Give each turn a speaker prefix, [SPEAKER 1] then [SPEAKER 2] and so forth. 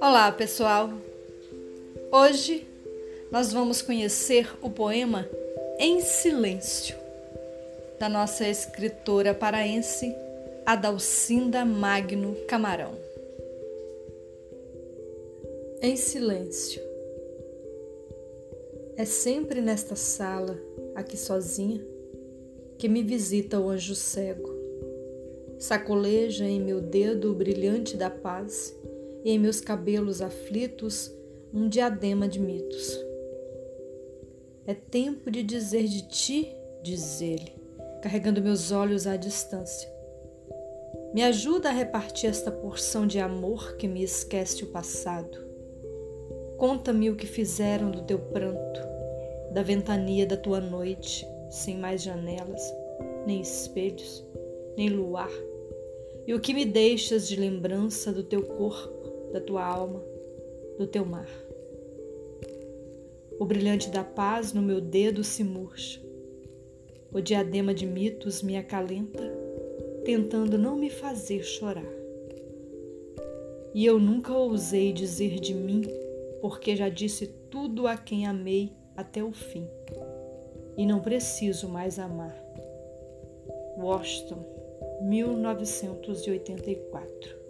[SPEAKER 1] Olá, pessoal! Hoje nós vamos conhecer o poema Em Silêncio, da nossa escritora paraense Adalcinda Magno Camarão. Em silêncio. É sempre nesta sala, aqui sozinha, que me visita o anjo cego. Sacoleja em meu dedo o brilhante da paz e em meus cabelos aflitos um diadema de mitos. É tempo de dizer de ti, diz ele, carregando meus olhos à distância. Me ajuda a repartir esta porção de amor que me esquece o passado. Conta-me o que fizeram do teu pranto, da ventania da tua noite, sem mais janelas, nem espelhos, nem luar, e o que me deixas de lembrança do teu corpo da tua alma, do teu mar. O brilhante da paz no meu dedo se murcha. O diadema de mitos me acalenta, tentando não me fazer chorar. E eu nunca ousei dizer de mim, porque já disse tudo a quem amei até o fim. E não preciso mais amar. Washington, 1984